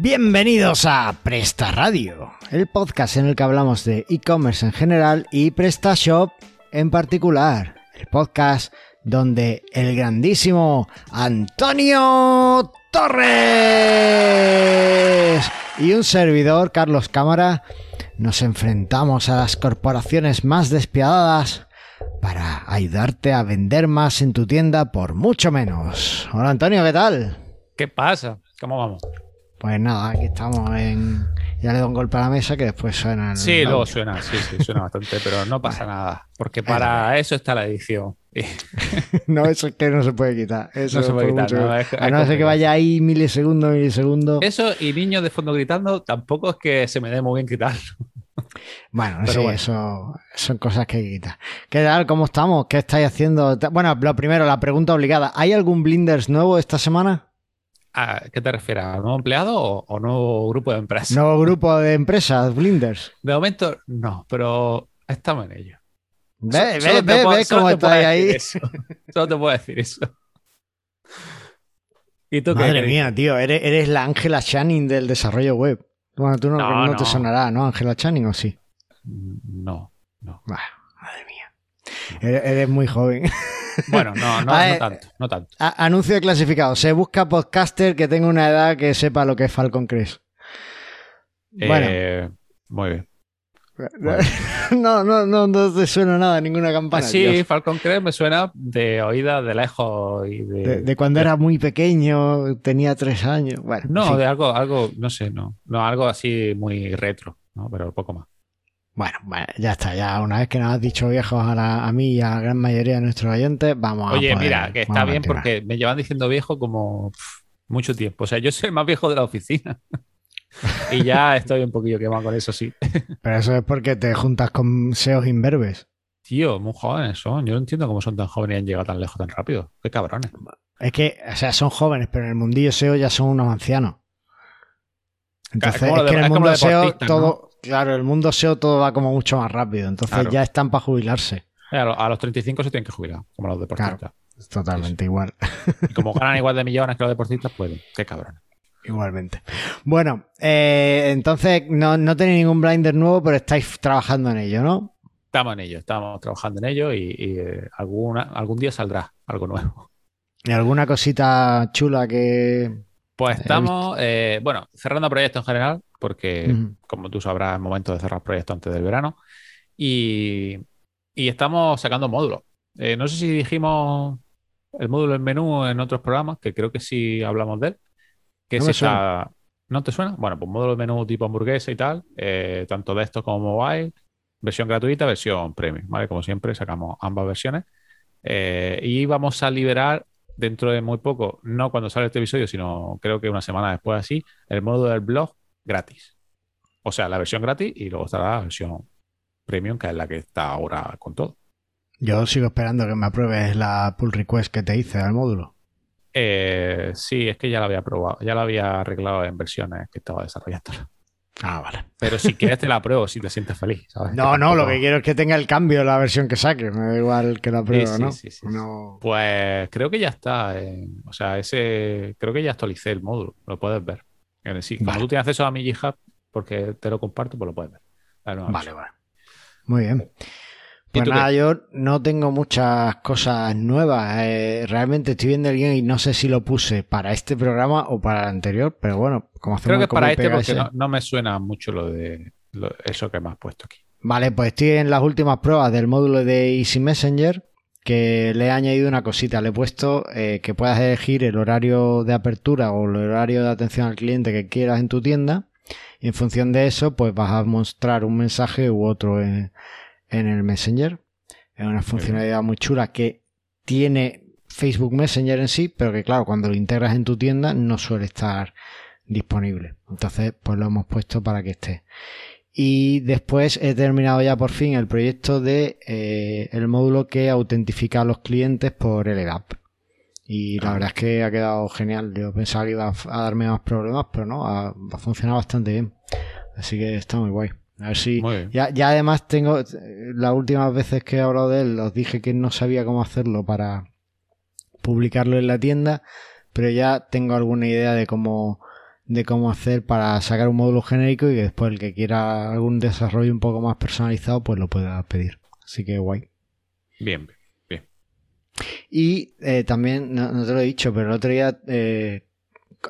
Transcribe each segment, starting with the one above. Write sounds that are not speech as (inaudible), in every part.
Bienvenidos a Presta Radio, el podcast en el que hablamos de e-commerce en general y PrestaShop en particular. El podcast donde el grandísimo Antonio Torres y un servidor, Carlos Cámara, nos enfrentamos a las corporaciones más despiadadas para ayudarte a vender más en tu tienda por mucho menos. Hola Antonio, ¿qué tal? ¿Qué pasa? ¿Cómo vamos? Pues nada, aquí estamos en... Ya le doy un golpe a la mesa que después suena... el Sí, luego suena, sí, sí, suena bastante, pero no (laughs) pasa nada, porque para eso está la edición. (laughs) No, eso es que no se puede quitar. Eso No se puede quitar, no, es- a no ser que vaya ahí milisegundo, milisegundo. Eso y niños de fondo gritando, tampoco es que se me dé muy bien quitar. (laughs) Bueno, Pero sí, bueno. eso son cosas que quitar. ¿Qué tal? ¿Cómo estamos? ¿Qué estáis haciendo? Bueno, lo primero, la pregunta obligada. ¿Hay algún Blinders nuevo esta semana? ¿A qué te refieres? ¿A nuevo empleado o, o nuevo grupo de empresas? ¿Nuevo grupo de empresas, Blinders? De momento, no, pero estamos en ello. Ve, So- ve, ve, puedo- ve cómo estáis ahí. eso. (laughs) Solo te puedo decir eso. ¿Y tú Madre mía, tío, eres, eres la Ángela Channing del desarrollo web. Bueno, tú no, No, no te no. sonará, ¿no? Ángela Channing o sí. No, no. Bah, madre mía. Eres, eres muy joven. (laughs) Bueno, no, no, A (laughs) no ver, tanto, no tanto. A- Anuncio de clasificado. Se busca podcaster que tenga una edad que sepa lo que es Falcon Crest. Bueno, Eh, muy bien. (laughs) no, no, no, no te suena nada, ninguna campana. sí, Dios. Falcon Crest me suena de oída de lejos y de... De, de cuando era muy pequeño, tenía tres años. Bueno, en No, de algo, algo, no sé, no. No, algo así muy retro, ¿no? Pero poco más. Bueno, bueno, ya está. Ya una vez que nos has dicho viejos a, la- a mí y a la gran mayoría de nuestros oyentes, vamos a. Oye, poder- mira, que está a bien continuar. porque me llevan diciendo viejo como mucho tiempo. O sea, yo soy el más viejo de la oficina. (laughs) y ya estoy un poquillo quemado con eso, sí. (laughs) Pero eso es porque te juntas con SEOs imberbes. Tío, muy jóvenes son. Yo no entiendo cómo son tan jóvenes y han llegado tan lejos tan rápido. Qué cabrones. Es que, o sea, son jóvenes, pero en el mundillo SEO ya son unos ancianos. Entonces, es de- que en el mundo SEO todo, claro, el mundo SEO todo va como mucho más rápido. Entonces Claro. ya están para jubilarse. A los, a los 35 se tienen que jubilar, como los deportistas. Es totalmente igual. Y como ganan (laughs) igual de millones que los deportistas, pueden. Qué cabrones. Igualmente. Bueno, eh, entonces no, no tenéis ningún blinder nuevo, pero estáis trabajando en ello, ¿no? Estamos en ello, estamos trabajando en ello y, y, eh, alguna, algún día saldrá algo nuevo. ¿Y alguna cosita chula que. Pues estamos, eh, bueno, cerrando proyectos en general, porque como tú sabrás, es momento de cerrar proyectos antes del verano. Y, y estamos sacando módulos. Eh, no sé si dijimos el módulo en menú en otros programas, que creo que sí hablamos de él. Que No está- ¿No te suena? Bueno, pues módulo de menú tipo hamburguesa y tal, eh, tanto de esto como mobile, versión gratuita, versión premium, ¿vale? Como siempre, sacamos ambas versiones. Eh, y vamos a liberar dentro de muy poco, no cuando sale este episodio, sino creo que una semana después así, el módulo del blog gratis. O sea, la versión gratis y luego estará la versión premium, que es la que está ahora con todo. Yo sigo esperando que me apruebes la pull request que te hice al módulo. Eh, sí, es que ya la había probado, ya la había arreglado en versiones que estaba desarrollando. Ah, vale. Pero si (laughs) quieres te la pruebo si te sientes feliz, ¿sabes? No, no, lo que quiero es que tenga el cambio la versión que saque. Me da igual que la pruebe Sí, sí, no. sí, sí, sí. no. Pues creo que ya está. o sea, ese creo que ya actualicé el módulo. Lo puedes ver. Sí, como Vale. tú tienes acceso a mi GitHub, porque te lo comparto, pues lo puedes ver. Vale, vale. Muy bien. ¿Y Pues nada, qué? yo no tengo muchas cosas nuevas. Eh, realmente estoy viendo el guion y no sé si lo puse para este programa o para el anterior, pero bueno, como hacemos Creo que es para este porque ese- no, no me suena mucho lo de lo- eso que me has puesto aquí. Vale, pues estoy en las últimas pruebas del módulo de Easy Messenger que le he añadido una cosita. Le he puesto eh, que puedas elegir el horario de apertura o el horario de atención al cliente que quieras en tu tienda y en función de eso pues vas a mostrar un mensaje u otro en, en el Messenger. Es una funcionalidad muy chula que tiene Facebook Messenger en sí, pero que claro, cuando lo integras en tu tienda no suele estar disponible. Entonces, pues lo hemos puesto para que esté. Y después he terminado ya por fin el proyecto de eh, el módulo que autentifica a los clientes por LDAP. Y la Ah. verdad es que ha quedado genial. Yo pensaba que iba a darme más problemas, pero no, ha, ha funcionado bastante bien. Así que está muy guay. A ver si. Ya, ya además tengo. Las últimas veces que he hablado de él, os dije que no sabía cómo hacerlo para publicarlo en la tienda, pero ya tengo alguna idea de cómo de cómo hacer para sacar un módulo genérico y que después el que quiera algún desarrollo un poco más personalizado, pues lo pueda pedir. Así que guay. Bien, bien. Y eh, también, no, te lo he dicho, pero el otro día eh,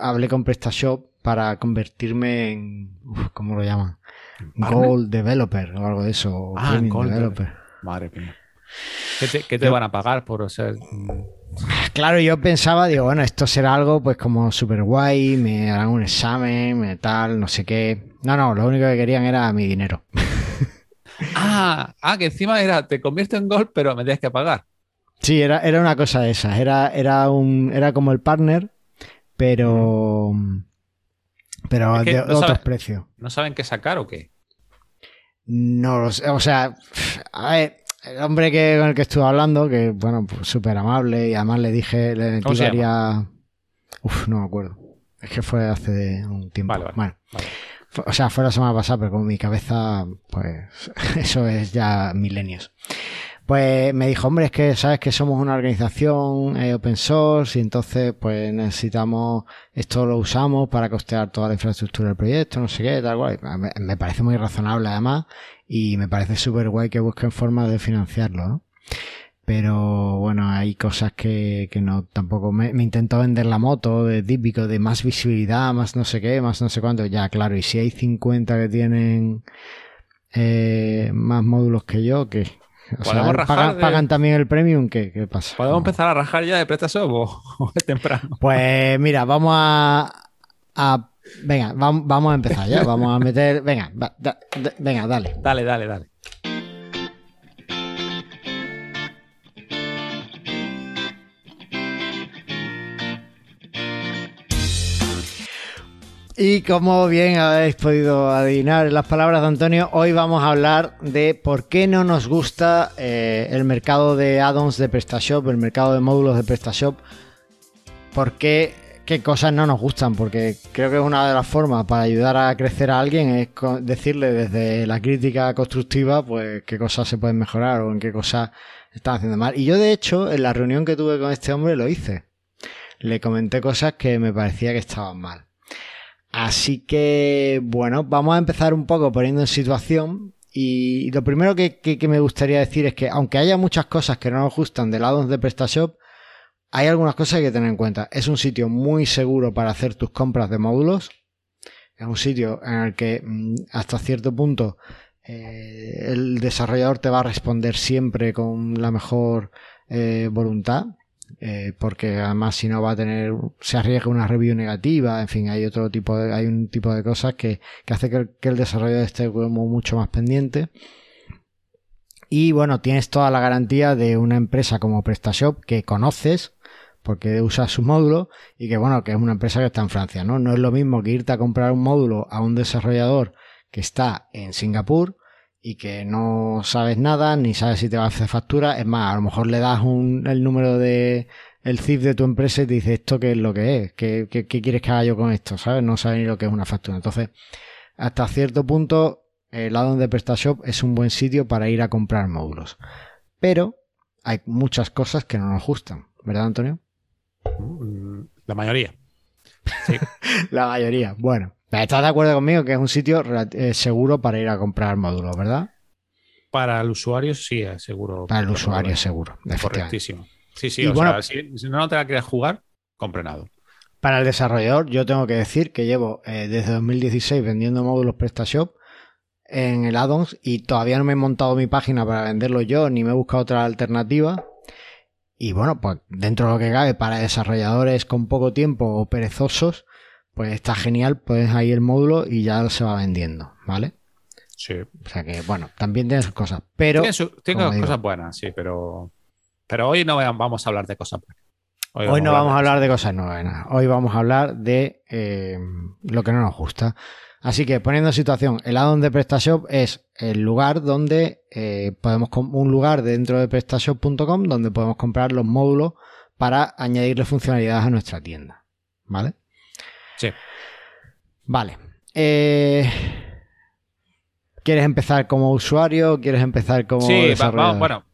hablé con PrestaShop para convertirme en, ¿cómo lo llaman? Gold Developer o algo de eso. Ah, Gold Developer. Madre mía. ¿Qué te, van a pagar por ser...? Claro, yo pensaba, digo, bueno, esto será algo pues como super guay, me harán un examen, me tal, no sé qué. No, no, lo único que querían era mi dinero. (laughs) ah, ah, que encima era, te convierto en Gold, pero me tienes que pagar. Sí, era, era una cosa de esas. Era, era, un, era como el partner, pero... Pero de otros precios. ¿No saben qué sacar o qué? No lo sé. O sea, a ver, el hombre que, con el que estuve hablando, que bueno, pues súper amable y además le dije, le tiraría. Uf, no me acuerdo. Es que fue hace un tiempo. bueno, o sea, fue la semana pasada, pero con mi cabeza, pues (laughs) eso es ya milenios. Pues me dijo, hombre, es que sabes que somos una organización eh, open source y entonces pues necesitamos, esto lo usamos para costear toda la infraestructura del proyecto, no sé qué, tal cual. Me, parece muy razonable además y me parece súper guay que busquen formas de financiarlo, ¿no? Pero bueno, hay cosas que, que no, tampoco me, me intentó vender la moto de típico, de más visibilidad, más no sé qué, más no sé cuánto. Ya, claro, y si hay 50 que tienen eh, más módulos que yo, que pagan, también el premium, ¿qué, pasa? ¿Podemos empezar a rajar ya de PrestaShop (laughs) o, es temprano? Pues mira, vamos a, venga, vamos, a empezar ya, vamos a meter, venga, venga, dale. Dale, dale, dale. Y como bien habéis podido adivinar en las palabras de Antonio, hoy vamos a hablar de por qué no nos gusta eh, el mercado de add-ons de PrestaShop, el mercado de módulos de PrestaShop, por qué, qué cosas no nos gustan, porque creo que es una de las formas para ayudar a crecer a alguien es decirle desde la crítica constructiva pues qué cosas se pueden mejorar o en qué cosas están haciendo mal. Y yo de hecho en la reunión que tuve con este hombre lo hice. Le comenté cosas que me parecía que estaban mal. Así que, bueno, vamos a empezar un poco poniendo en situación. Y lo primero que, me gustaría decir es que, aunque haya muchas cosas que no nos gustan del lado de PrestaShop, hay algunas cosas que hay que tener en cuenta. Es un sitio muy seguro para hacer tus compras de módulos. Es un sitio en el que, mm, hasta cierto punto, eh, el desarrollador te va a responder siempre con la mejor eh, voluntad. Eh, porque además si no va a tener, se arriesga una review negativa, en fin, hay otro tipo de, hay un tipo de cosas que, que hace que el, desarrollo esté como mucho más pendiente. Y bueno, tienes toda la garantía de una empresa como PrestaShop que conoces porque usas su módulo y que bueno, que es una empresa que está en Francia, ¿no? No es lo mismo que irte a comprar un módulo a un desarrollador que está en Singapur y que no sabes nada, ni sabes si te va a hacer factura. Es más, a lo mejor le das un, el número de el CIF de tu empresa y te dice esto qué es lo que es, ¿Qué, qué, quieres que haga yo con esto, ¿sabes? No sabes ni lo que es una factura. Entonces, hasta cierto punto, el lado de PrestaShop es un buen sitio para ir a comprar módulos. Pero hay muchas cosas que no nos gustan, ¿verdad, Antonio? La mayoría. (laughs) la mayoría. Bueno, ¿Estás de acuerdo conmigo que es un sitio eh, seguro para ir a comprar módulos, verdad? Para el usuario sí, es seguro. Para el usuario seguro, Correctísimo. Sí, sí, o sea, si, no te la quieres jugar, compre nada. Para el desarrollador, yo tengo que decir que llevo eh, desde 2016 vendiendo módulos PrestaShop en el addons y todavía no me he montado mi página para venderlo yo, ni me he buscado otra alternativa. Y bueno, pues dentro de lo que cabe, para desarrolladores con poco tiempo o perezosos, pues está genial, pues ahí el módulo y ya se va vendiendo, ¿vale? Sí. O sea que, bueno, también tiene sus cosas, pero... Tiene, cosas buenas, sí, pero... Pero hoy no vamos a hablar de cosas buenas. Hoy, no vamos a hablar de cosas buenas. Hoy vamos a hablar de eh, lo que no nos gusta. Así que poniendo en situación, el addon de PrestaShop es el lugar donde eh, podemos un lugar dentro de PrestaShop.com donde podemos comprar los módulos para añadirle funcionalidades a nuestra tienda, ¿vale? Sí. Vale. Eh, ¿Quieres empezar como usuario? ¿Quieres empezar como sí, bueno,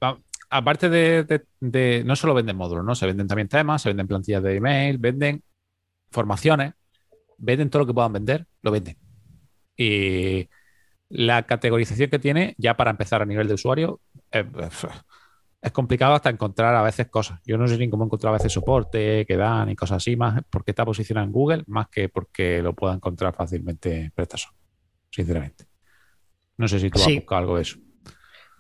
aparte de, No solo venden módulos, ¿no? Se venden también temas, se venden plantillas de email, venden formaciones. venden todo lo que puedan vender, lo venden. Y la categorización que tiene, ya para empezar a nivel de usuario, es, es complicado hasta encontrar a veces cosas. Yo no sé ni cómo encontrar a veces soporte que dan y cosas así, más porque está posicionado en Google, más que porque lo pueda encontrar fácilmente PrestaShop, sinceramente. No sé si tú has buscado algo de eso.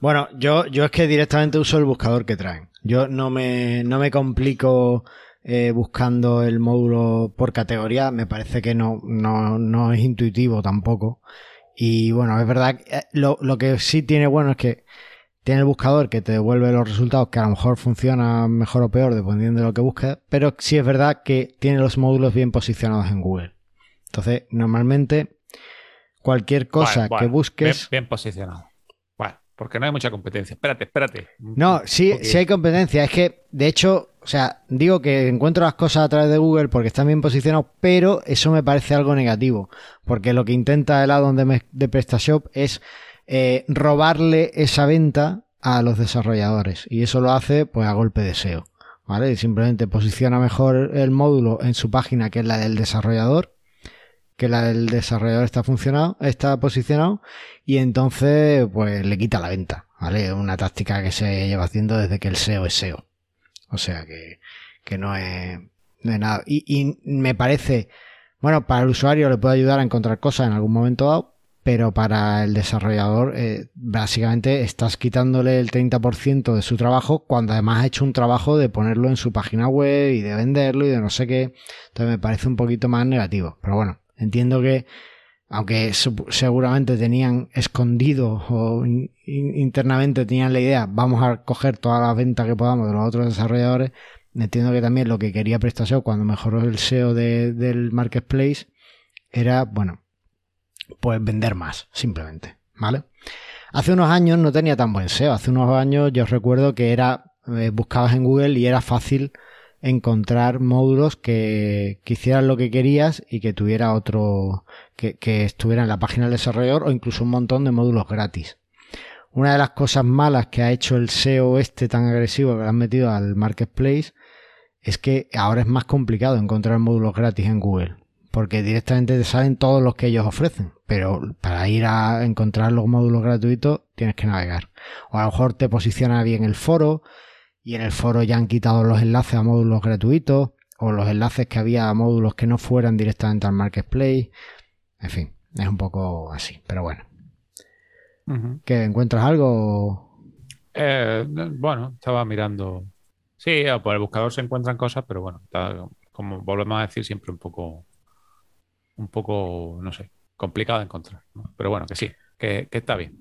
Bueno, yo, yo es que directamente uso el buscador que traen. Yo no me, no me complico eh, buscando el módulo por categoría. Me parece que no, no, no es intuitivo tampoco. Y bueno, es verdad, eh, lo, lo que sí tiene bueno es que tiene el buscador que te devuelve los resultados que a lo mejor funcionan mejor o peor dependiendo de lo que busques, pero sí es verdad que tiene los módulos bien posicionados en Google. Entonces, normalmente cualquier cosa que busques... Bien, posicionado. Bueno, porque no hay mucha competencia. Espérate, espérate. No, sí, sí hay competencia. Es que, de hecho, o sea, digo que encuentro las cosas a través de Google porque están bien posicionados, pero eso me parece algo negativo. Porque lo que intenta el addon de, PrestaShop es eh, robarle esa venta a los desarrolladores. Y eso lo hace pues a golpe de SEO. ¿Vale? simplemente posiciona mejor el módulo en su página que es la del desarrollador. Que la del desarrollador está funcionado, está posicionado. Y entonces, pues le quita la venta. ¿Vale? Una táctica que se lleva haciendo desde que el SEO es SEO. O sea que, que no es, nada. Y, y me parece, bueno, para el usuario le puede ayudar a encontrar cosas en algún momento dado, pero para el desarrollador eh, básicamente estás quitándole el 30% de su trabajo cuando además ha hecho un trabajo de ponerlo en su página web y de venderlo y de no sé qué. Entonces me parece un poquito más negativo. Pero bueno, entiendo que aunque seguramente tenían escondido o internamente tenían la idea, vamos a coger toda la venta que podamos de los otros desarrolladores, entiendo que también lo que quería PrestaShop cuando mejoró el SEO del marketplace era, bueno, pues vender más, simplemente, ¿vale? Hace unos años no tenía tan buen SEO. Hace unos años yo recuerdo que era, eh, buscabas en Google y era fácil encontrar módulos que, que, hicieran lo que querías y que tuviera otro, que, que estuviera en la página del desarrollador o incluso un montón de módulos gratis. Una de las cosas malas que ha hecho el SEO este tan agresivo que han metido al marketplace es que ahora es más complicado encontrar módulos gratis en Google porque directamente te salen todos los que ellos ofrecen, pero para ir a encontrar los módulos gratuitos tienes que navegar. O a lo mejor te posiciona bien el foro y en el foro ya han quitado los enlaces a módulos gratuitos o los enlaces que había a módulos que no fueran directamente al marketplace. En fin, es un poco así, pero bueno. ¿Que encuentras algo? Eh, bueno, estaba mirando. Sí, por el buscador se encuentran cosas, pero bueno, como volvemos a decir, siempre un poco un poco, no sé, complicado de encontrar. Pero bueno, que sí, que, está bien.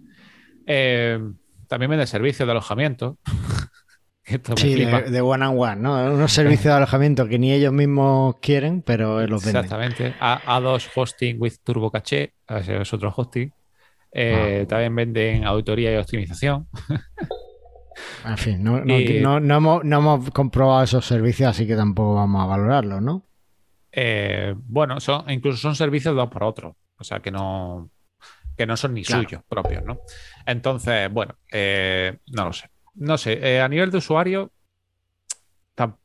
Eh, también vende servicios de alojamiento. (laughs) (laughs) sí, de, one and one, ¿no? Unos servicios de alojamiento que ni ellos mismos quieren, pero los venden. Exactamente. A, 2 Hosting with Turbo Caché, es otro hosting. Eh, ah. También venden auditoría y optimización. (laughs) En fin, no, no, hemos, no, hemos, comprobado esos servicios, así que tampoco vamos a valorarlos, ¿no? Eh, bueno, son, incluso son servicios dos por otro. O sea que no, que no son ni suyos propios, ¿no? Entonces, bueno, eh, no lo sé. No sé, eh, a nivel de usuario,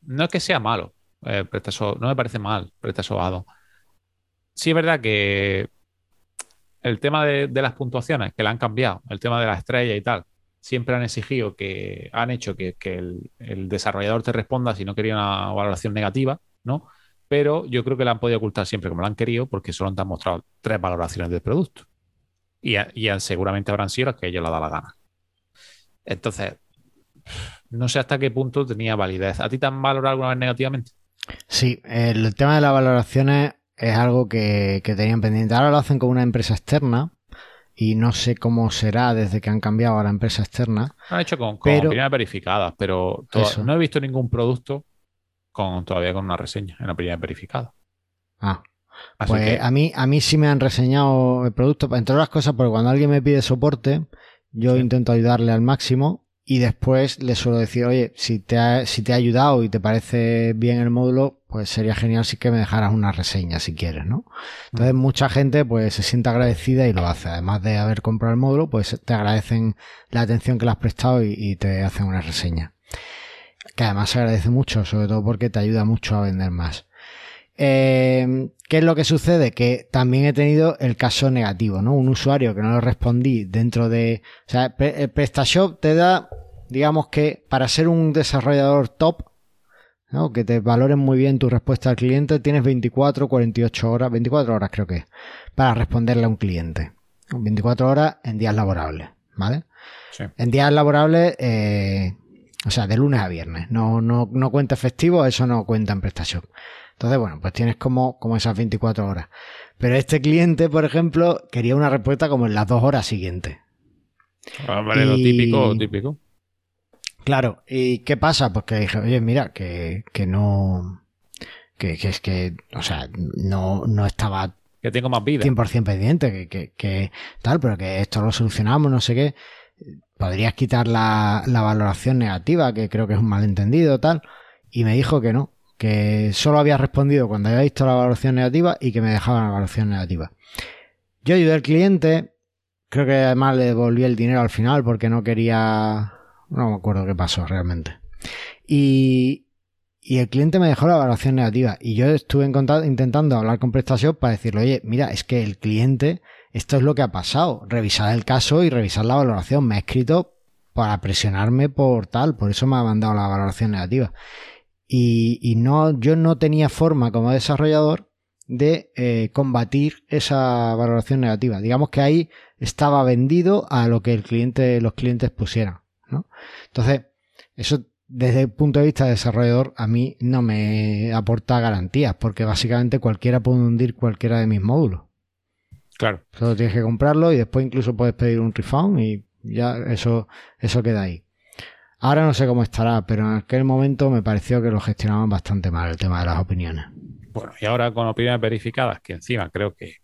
no es que sea malo, no me parece mal sobado. Sí es verdad que el tema de, las puntuaciones, que la han cambiado, el tema de la estrella y tal, siempre han exigido que, han hecho que, el, desarrollador te responda si no quería una valoración negativa, ¿no? pero yo creo que la han podido ocultar siempre como lo han querido porque solo te han mostrado tres valoraciones del producto. Y, seguramente habrán sido las que ellos les da la gana. Entonces, no sé hasta qué punto tenía validez. ¿A ti te han valorado alguna vez negativamente? Sí, el tema de las valoraciones es algo que, tenían pendiente. Ahora lo hacen con una empresa externa y no sé cómo será desde que han cambiado a la empresa externa. Lo han hecho con, con verificadas, pero no he visto ningún producto con, todavía con una reseña en la primera verificada. Ah. pues a, mí, a mí sí me han reseñado el producto, entre otras cosas, porque cuando alguien me pide soporte, yo intento ayudarle al máximo y después le suelo decir, oye, si te, ha, si te ha ayudado y te parece bien el módulo, pues sería genial si que me dejaras una reseña si quieres, ¿no? Entonces mucha gente pues se siente agradecida y lo hace. Además de haber comprado el módulo, pues te agradecen la atención que le has prestado y te hacen una reseña que además se agradece mucho, sobre todo porque te ayuda mucho a vender más. Eh, ¿Qué es lo que sucede? Que también he tenido el caso negativo, ¿no? Un usuario que no lo respondí dentro de... O sea, el PrestaShop te da, digamos que para ser un desarrollador top, ¿no? Que te valoren muy bien tu respuesta al cliente, tienes 24, 48 horas, 24 horas creo que, para responderle a un cliente. 24 horas en días laborables, ¿vale? Sí. En días laborables, eh, o sea, de lunes a viernes. No, no, no cuenta efectivo, eso no cuenta en PrestaShop. Entonces, bueno, pues tienes como, como esas 24 horas. Pero este cliente, por ejemplo, quería una respuesta como en las dos horas siguientes. Ah, vale, lo típico, típico. Claro, ¿y qué pasa? Pues que dije, oye, mira, que, que no. Que, que, es que, o sea, no, no estaba. Que tengo más vida. 100% pendiente, que, que, que tal, pero que esto lo solucionamos, no sé qué. Podrías quitar la, la valoración negativa, que creo que es un malentendido, tal. Y me dijo que no, que solo había respondido cuando había visto la evaluación negativa y que me dejaban la evaluación negativa. Yo ayudé al cliente, creo que además le devolví el dinero al final porque no quería... No me acuerdo qué pasó realmente. Y, y el cliente me dejó la evaluación negativa y yo estuve intentando hablar con PrestaShop para decirle, oye, mira, es que el cliente, esto es lo que ha pasado, revisar el caso y revisar la valoración. Me ha escrito para presionarme por tal, por eso me ha mandado la valoración negativa. Y, no, yo no tenía forma como desarrollador de eh, combatir esa valoración negativa. Digamos que ahí estaba vendido a lo que el cliente, los clientes pusieran. ¿No? Entonces, eso desde el punto de vista de desarrollador a mí no me aporta garantías, porque básicamente cualquiera puede hundir cualquiera de mis módulos. Claro. Solo tienes que comprarlo y después incluso puedes pedir un refund y ya eso, eso queda ahí. Ahora no sé cómo estará, pero en aquel momento me pareció que lo gestionaban bastante mal el tema de las opiniones. Bueno, y ahora con opiniones verificadas, que encima creo que,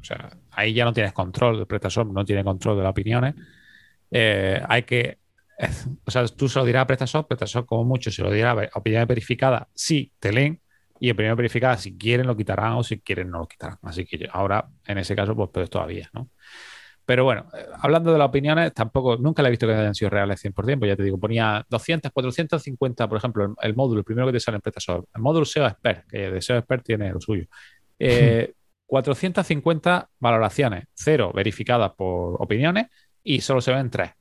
o sea, ahí ya no tienes control, el PrestaShop no tiene control de las opiniones. Eh, hay que, o sea, tú se lo dirás a PrestaShop, PrestaShop como mucho se lo dirá a opiniones verificadas, sí, te leen, y opiniones verificadas, si quieren lo quitarán o si quieren no lo quitarán. Así que ahora, en ese caso, pues peor todavía, ¿no? Pero bueno, eh, hablando de las opiniones, tampoco, nunca le he visto que hayan sido reales 100%, pues ya te digo, ponía 200, 450, por ejemplo, el, módulo, el primero que te sale en PrestaShop, el módulo SEO Expert, que de SEO Expert tiene lo suyo. 450 eh, (laughs) valoraciones, cero verificadas por opiniones y solo se ven tres.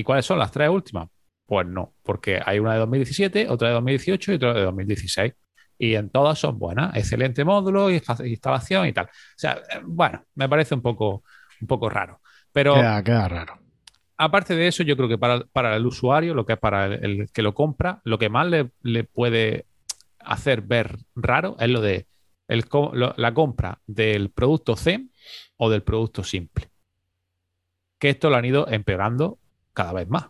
¿Y cuáles son las tres últimas? Pues no, porque hay una de 2017, otra de 2018 y otra de 2016 y en todas son buenas. Excelente módulo, instalación y tal. O sea, eh, bueno, me parece un poco, un poco raro. Pero queda, raro. Aparte de eso, yo creo que para, el usuario, lo que es para el, que lo compra, lo que más le, puede hacer ver raro es lo de la compra del producto CEM o del producto simple. Que esto lo han ido empeorando cada vez más.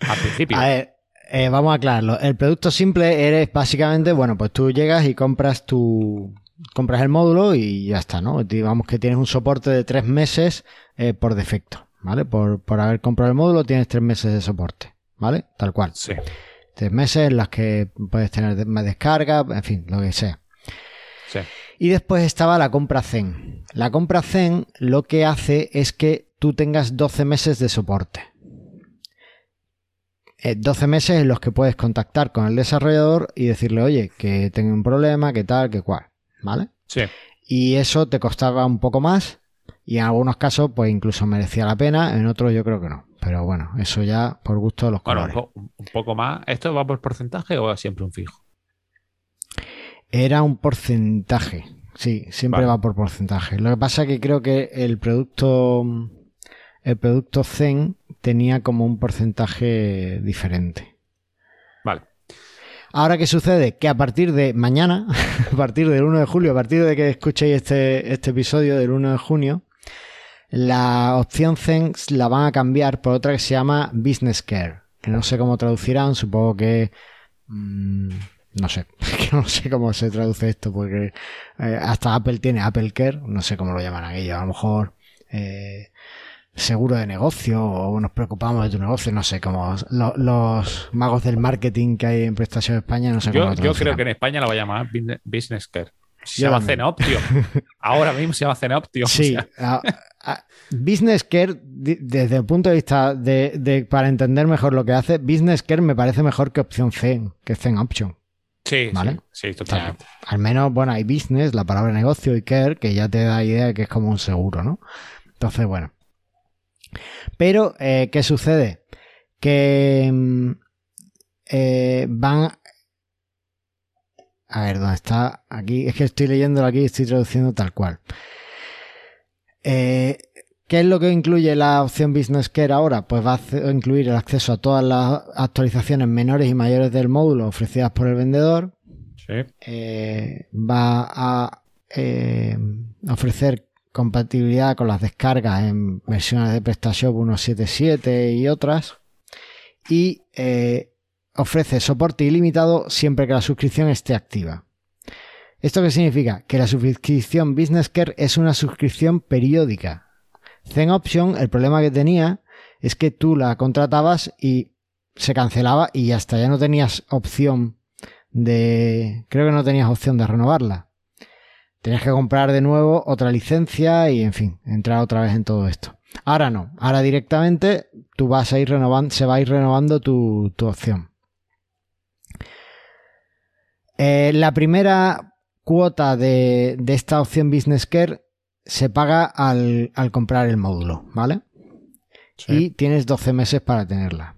Al principio. A ver, eh, vamos a aclararlo. El producto simple eres básicamente, bueno, pues tú llegas y compras tu, compras el módulo y ya está, ¿no? Digamos que tienes un soporte de tres meses eh, por defecto, ¿vale? Por, haber comprado el módulo tienes tres meses de soporte, ¿vale? Tal cual. Sí. Tres meses en las que puedes tener más descarga, en fin, lo que sea. Sí. Y después estaba la compra Zen. La compra Zen lo que hace es que tú tengas 12 meses de soporte. 12 eh, meses en los que puedes contactar con el desarrollador y decirle, oye, que tengo un problema, que tal, que cual. ¿vale? Sí. Y eso te costaba un poco más y en algunos casos pues incluso merecía la pena, en otros yo creo que no. Pero bueno, eso ya por gusto de los colores. un, poco más. ¿Esto va por porcentaje o siempre un fijo? Era un porcentaje, sí, siempre va por porcentaje. Lo que pasa es que creo que el producto, el producto Zen tenía como un porcentaje diferente. Ahora, ¿qué sucede? Que a partir de mañana, (laughs) a partir del 1 de julio, a partir de que escuchéis este, este episodio del 1 de junio, la opción Zen la van a cambiar por otra que se llama Business Care. Que no sé cómo traducirán, supongo que... Mm, no sé, (laughs) que no sé cómo se traduce esto, porque eh, hasta Apple tiene Apple Care, no sé cómo lo llaman aquello, a lo mejor eh, seguro de negocio o nos preocupamos de tu negocio, no sé, como los magos del marketing que hay en Prestación España, no sé yo, Yo creo que en España la va a llamar Business Care. Se llama Zenoptio. (laughs) Ahora mismo se llama Zenoptio. Sí, Business Care, desde el punto de vista de, para entender mejor lo que hace, Business Care me parece mejor que opción C, que Zen Option. Sí, ¿Vale? sí, sí, totalmente. Al menos, bueno, hay business, la palabra negocio y care, que ya te da idea de que es como un seguro, ¿no? Entonces, bueno. Pero, eh, ¿qué sucede? Que mm, eh, van... A ver, ¿dónde está? Aquí, es que estoy leyéndolo aquí y estoy traduciendo tal cual. Eh, ¿Qué es lo que incluye la opción Business Care ahora? Pues va a incluir el acceso a todas las actualizaciones menores y mayores del módulo ofrecidas por el vendedor, Sí. eh, va a eh, ofrecer compatibilidad con las descargas en versiones de PrestaShop 1.7.7 y otras. Y eh, ofrece soporte ilimitado siempre que la suscripción esté activa. ¿Esto qué significa? Que la suscripción Business Care es una suscripción periódica. Zen Option, el problema que tenía es que tú la contratabas y se cancelaba y hasta ya no tenías opción de... Creo que no tenías opción de renovarla. Tenías que comprar de nuevo otra licencia y, en fin, entrar otra vez en todo esto. Ahora no. Ahora directamente tú vas a ir renovando, se va a ir renovando tu, tu opción. Eh, la primera cuota de, de esta opción Business Care se paga al, al comprar el módulo, ¿vale? sí. y tienes 12 meses para tenerla.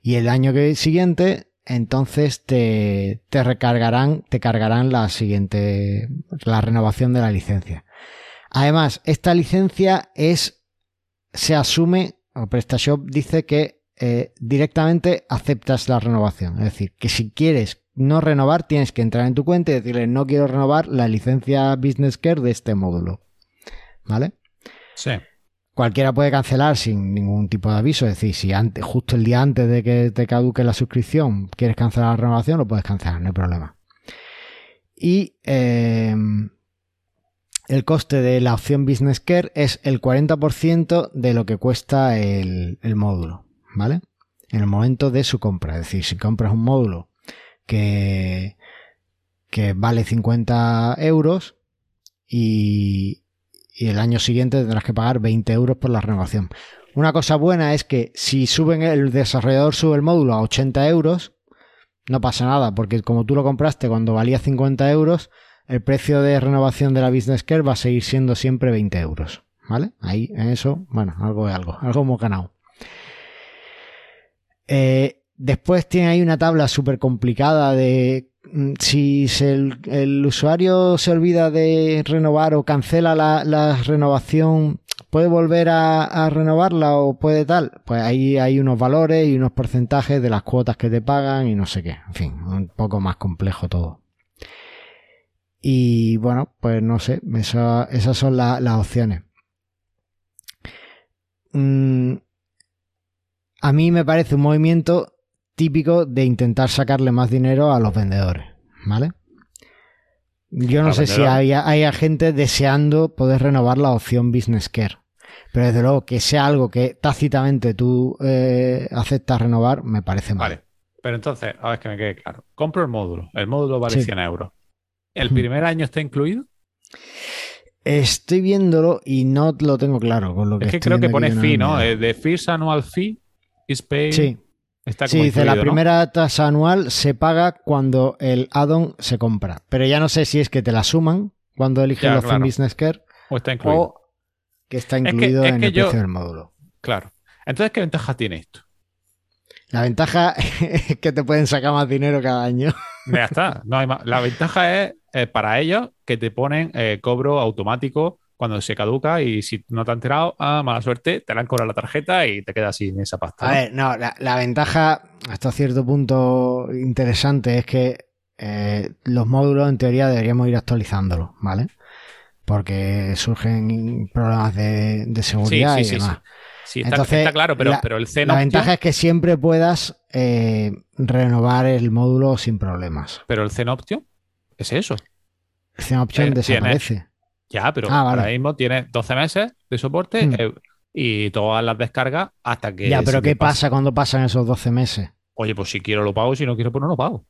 Y el año que siguiente, entonces te, te recargarán, te cargarán la siguiente, la renovación de la licencia. Además, esta licencia es, se asume, o PrestaShop dice que eh, directamente aceptas la renovación. Es decir, que si quieres no renovar, tienes que entrar en tu cuenta y decirle no quiero renovar la licencia Business Care de este módulo. ¿Vale? Sí. Cualquiera puede cancelar sin ningún tipo de aviso. Es decir, si antes, justo el día antes de que te caduque la suscripción quieres cancelar la renovación, lo puedes cancelar, no hay problema. Y eh, el coste de la opción Business Care es el 40% de lo que cuesta el, el módulo, ¿vale? En el momento de su compra. Es decir, si compras un módulo que, que vale 50 euros y, y el año siguiente tendrás que pagar 20 euros por la renovación. Una cosa buena es que si suben el desarrollador sube el módulo a 80 euros, no pasa nada, porque como tú lo compraste cuando valía 50 euros, el precio de renovación de la Business Care va a seguir siendo siempre 20 euros. ¿Vale? Ahí, en eso, bueno, algo es algo, algo hemos ganado. Eh, después tiene ahí una tabla súper complicada de si se- el, usuario se olvida de renovar o cancela la, renovación, ¿puede volver a, renovarla o puede tal? Pues ahí hay unos valores y unos porcentajes de las cuotas que te pagan y no sé qué. En fin, un poco más complejo todo. Y bueno, pues no sé, esa- esas son la- las opciones. Mm, a mí me parece un movimiento típico de intentar sacarle más dinero a los vendedores, ¿vale? Yo no sé si hay, hay gente deseando poder renovar la opción Business Care, pero desde luego que sea algo que tácitamente tú eh, aceptas renovar, me parece mal. Vale. Pero entonces, a ver que me quede claro. Compro el módulo. El módulo vale Sí. 100 euros. ¿El primer año está incluido? Estoy viéndolo y no lo tengo claro con lo que Es que estoy creo que pone fee, ¿no? Eh, The first annual fee is paid. Sí, Está Sí, dice la primera tasa anual se paga cuando el add-on se compra. Pero ya no sé si es que te la suman cuando eliges la claro. Business Care O está incluido. o que está que- incluido es en que el yo- precio del módulo. Claro. Entonces, ¿qué ventaja tiene esto? La ventaja (laughs) es que te pueden sacar más dinero cada año. Ya está. No hay más. La ventaja es eh, para ellos que te ponen eh, cobro automático cuando se caduca y si no te han enterado, ah, mala suerte, te la han cobrado la tarjeta y te quedas sin esa pasta. A ¿no? ver, no, la, la ventaja hasta cierto punto interesante es que eh, los módulos en teoría deberíamos ir actualizándolos, ¿vale? Porque surgen problemas de, de seguridad sí, y demás. Sí, está, Entonces, está claro, pero, la- pero el Zen La ventaja es que siempre puedas eh, renovar el módulo sin problemas. pero el Zen Option es eso. El Zen Option Eh, tiene- desaparece. Ya, pero Ah, vale. ahora mismo tienes 12 meses de soporte Hmm. eh, y todas las descargas hasta que. ya, pero ¿qué pasa cuando pasan esos 12 meses? Oye, pues si quiero lo pago, si no quiero, pues no lo pago.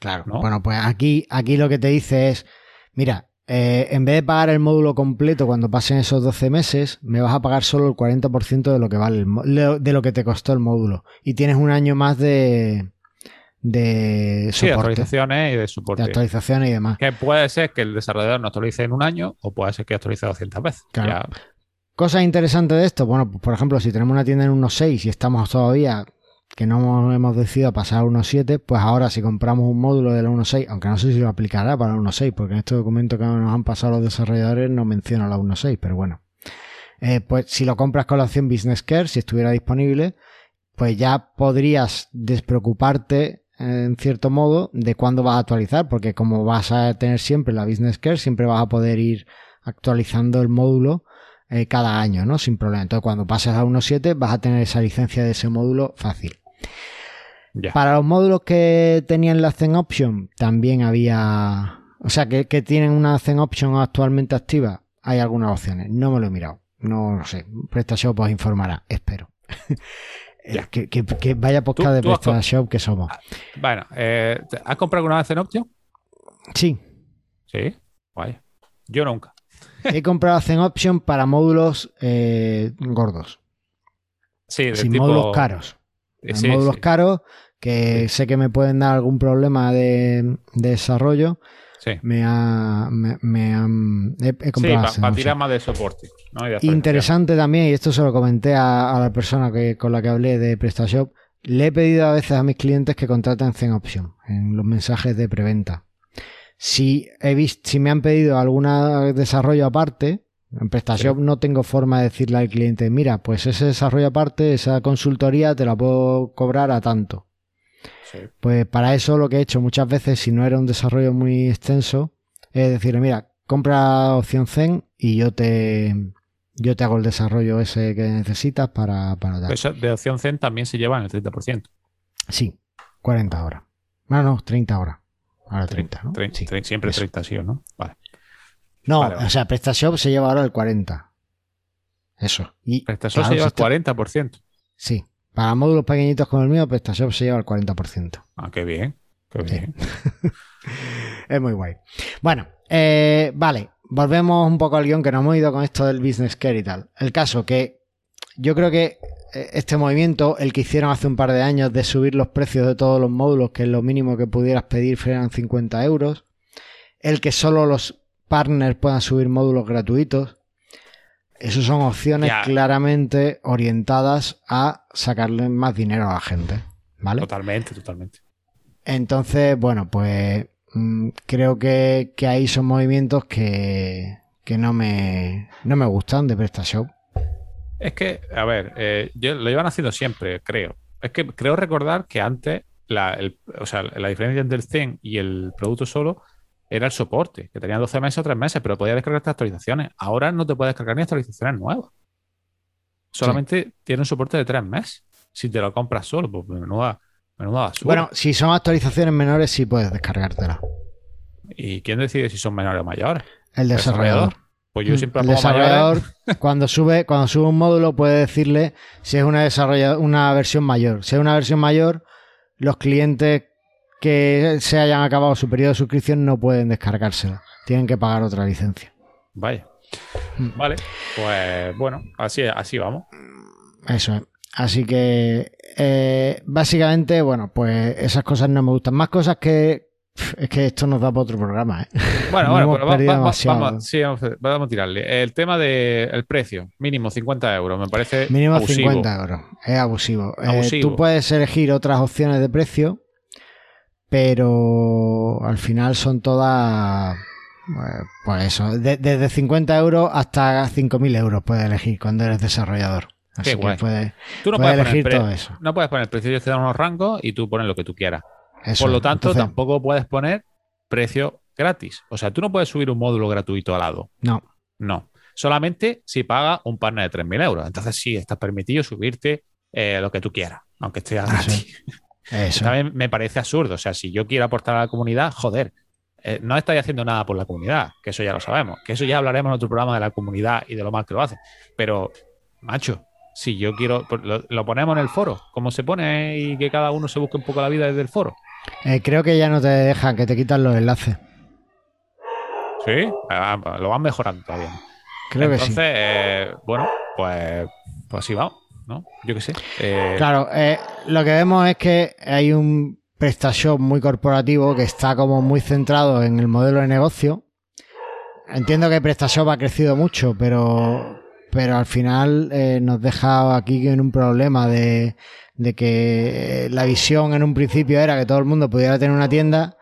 Claro. ¿No? Bueno, pues aquí, aquí lo que te dice es, mira, eh, en vez de pagar el módulo completo cuando pasen esos 12 meses, me vas a pagar solo el 40% de lo que vale el de lo que te costó el módulo. Y tienes un año más de, de Sí, de soporte, actualizaciones y de de soporte. actualizaciones y demás. Que puede ser que el desarrollador no actualice en un año o puede ser que actualice 200 veces. Claro. Ya- Cosas interesantes de esto, bueno, pues, por ejemplo, si tenemos una tienda en 1.6 y estamos todavía que no hemos decidido pasar a 1.7, pues ahora si compramos un módulo de la 1.6, aunque no sé si lo aplicará para la 1.6, porque en este documento que nos han pasado los desarrolladores no menciona la 1.6, pero bueno. Eh, pues si lo compras con la opción Business Care, si estuviera disponible, pues ya podrías despreocuparte en cierto modo de cuándo vas a actualizar, porque como vas a tener siempre la Business Care, siempre vas a poder ir actualizando el módulo eh, cada año, ¿no? Sin problema. Entonces, cuando pases a 1.7 vas a tener esa licencia de ese módulo fácil. ya. Para los módulos que tenían la Zen Option, también había... O sea, que, que tienen una Zen Option actualmente activa, hay algunas opciones. No me lo he mirado. No lo sé. PrestaShop os informará, espero. (laughs) Eh, Ya. que, que- que vaya podcast de PrestaShop que somos. Bueno, eh, ¿te- ¿has comprado alguna vez en Option? Sí, Sí. Vaya. Yo nunca. (laughs) he comprado Zen Option para módulos eh, gordos, Sí, de sin tipo- módulos caros. Sí, módulos sí, caros que sé que me pueden dar algún problema de, de desarrollo. sí. Me ha, me, me han, he, he Sí, comprado para tirar más de soporte. Interesante también, y esto se lo comenté a, a la persona que, con la que hablé de PrestaShop. Le he pedido a veces a mis clientes que contraten Zen Option en los mensajes de preventa. Si he visto, si me han pedido algún desarrollo aparte, en PrestaShop no tengo forma de decirle al cliente, mira, pues ese desarrollo aparte, esa consultoría te la puedo cobrar a tanto. Sí. Pues para eso lo que he hecho muchas veces, si no era un desarrollo muy extenso, es decirle, mira, compra opción Zen y yo te, yo te hago el desarrollo ese que necesitas para, para dar. Eso de opción Zen también se lleva en el 30%. Sí, 40 horas. No, no, 30 horas. Ahora 30, ¿no? Sí, siempre eso. 30, sí o no. Vale. No, Vale, vale. o sea, PrestaShop se lleva ahora el 40. Eso. Y PrestaShop claro, se lleva el está- 40%. Sí. Para módulos pequeñitos como el mío, PrestaShop se lleva el 40%. Ah, qué bien. Qué Sí. bien. (laughs) Es muy guay. Bueno, eh, vale, volvemos un poco al guion que nos hemos ido con esto del business care y tal. El caso que yo creo que eh, este movimiento, el que hicieron hace un par de años de subir los precios de todos los módulos, que es lo mínimo que pudieras pedir, eran 50 euros, el que solo los partners puedan subir módulos gratuitos, esos son opciones Ya. claramente orientadas a sacarle más dinero a la gente. ¿Vale? Totalmente, totalmente. Entonces, bueno, pues mm, creo que, que ahí son movimientos que, que no, me, no me gustan de PrestaShop. Es que, a ver, eh, yo- lo llevan haciendo siempre, creo. Es que creo recordar que antes, la, el- o sea, la diferencia entre el Zen y el producto solo era el soporte, que tenía 12 meses o 3 meses, pero podías descargarte actualizaciones. Ahora no te puedes descargar ni actualizaciones nuevas. Solamente tiene un soporte de 3 meses. Si te lo compras solo, pues menuda, menuda basura. Bueno, si son actualizaciones menores, sí puedes descargártela. ¿Y quién decide si son menores o mayores? El desarrollador. Pues yo Mm, siempre el desarrollador, mayores. (laughs) cuando sube, cuando sube un módulo, puede decirle si es una, una versión mayor. Si es una versión mayor, los clientes que se hayan acabado su periodo de suscripción no pueden descargársela. Tienen que pagar otra licencia. Vaya. Mm. Vale, pues bueno, así, así vamos. Eso es. Así que eh, básicamente, bueno, pues esas cosas no me gustan. Más cosas que es que esto nos da para otro programa, ¿eh? (laughs) Bueno, No bueno, pero va- perdido va- va- demasiado. vamos, sí, vamos, a- vamos tirarle. El tema del precio, mínimo 50 euros, me parece Mínimo abusivo. 50 euros. Es abusivo. Eh, Abusivo. tú puedes elegir otras opciones de precio, pero al final son todas. eh, Pues eso, de- desde 50 euros hasta 5.000 euros puedes elegir cuando eres desarrollador. Así Qué que guay. puedes, Tú no puedes puedes, poner elegir todo eso. no puedes poner precio, ellos te dan unos rangos y tú pones lo que tú quieras. Eso Por lo tanto, Entonces, tampoco puedes poner precio gratis. O sea, tú no puedes subir un módulo gratuito al lado. No, No. Solamente si paga un partner de 3.000 euros. Entonces sí, estás permitido subirte eh, lo que tú quieras, aunque esté gratis. Eso. También me parece absurdo. O sea, si yo quiero aportar a la comunidad, joder, eh, no estáis haciendo nada por la comunidad, que eso ya lo sabemos, que eso ya hablaremos en otro programa de la comunidad y de lo mal que lo hace. Pero, macho, si yo quiero, pues lo, lo ponemos en el foro, como se pone y que cada uno se busque un poco la vida desde el foro. Eh, creo que ya no te dejan, que te quitan los enlaces. Sí, Ah, lo van mejorando todavía. Creo Entonces, que sí. eh, bueno, pues, pues así vamos, ¿no? Yo qué sé. Eh, Claro, eh, lo que vemos es que hay un PrestaShop muy corporativo que está como muy centrado en el modelo de negocio. Entiendo que PrestaShop ha crecido mucho, pero, pero al final eh, nos deja aquí en un problema de, de que la visión en un principio era que todo el mundo pudiera tener una tienda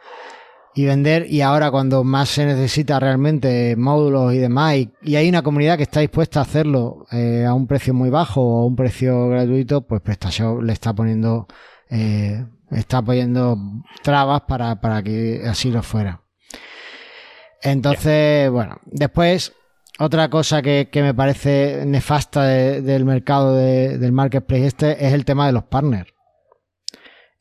y vender y ahora cuando más se necesita realmente módulos y demás y, hay una comunidad que está dispuesta a hacerlo eh, a un precio muy bajo o a un precio gratuito pues PrestaShop le está poniendo eh, está poniendo trabas para, para que así lo fuera. Entonces bueno después otra cosa que, me parece nefasta del mercado del marketplace este es el tema de los partners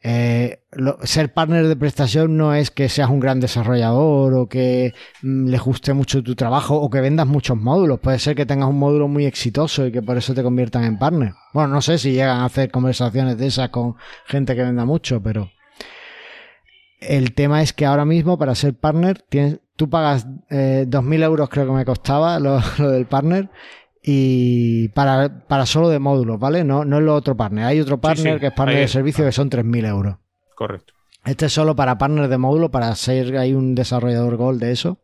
eh, ser partner de prestación no es que seas un gran desarrollador o que mm, le guste mucho tu trabajo o que vendas muchos módulos. Puede ser que tengas un módulo muy exitoso y que por eso te conviertan en partner. Bueno, no sé si llegan a hacer conversaciones de esas con gente que venda mucho, pero el tema es que ahora mismo para ser partner tienes, tú pagas eh, 2.000 euros creo que me costaba lo, (laughs) del partner y para, para, solo de módulos, ¿vale? No, no es lo otro partner. Hay otro partner que es partner de servicio que son 3.000 euros. Correcto. Este es solo para partners de módulo, para ser hay un desarrollador Gold de eso.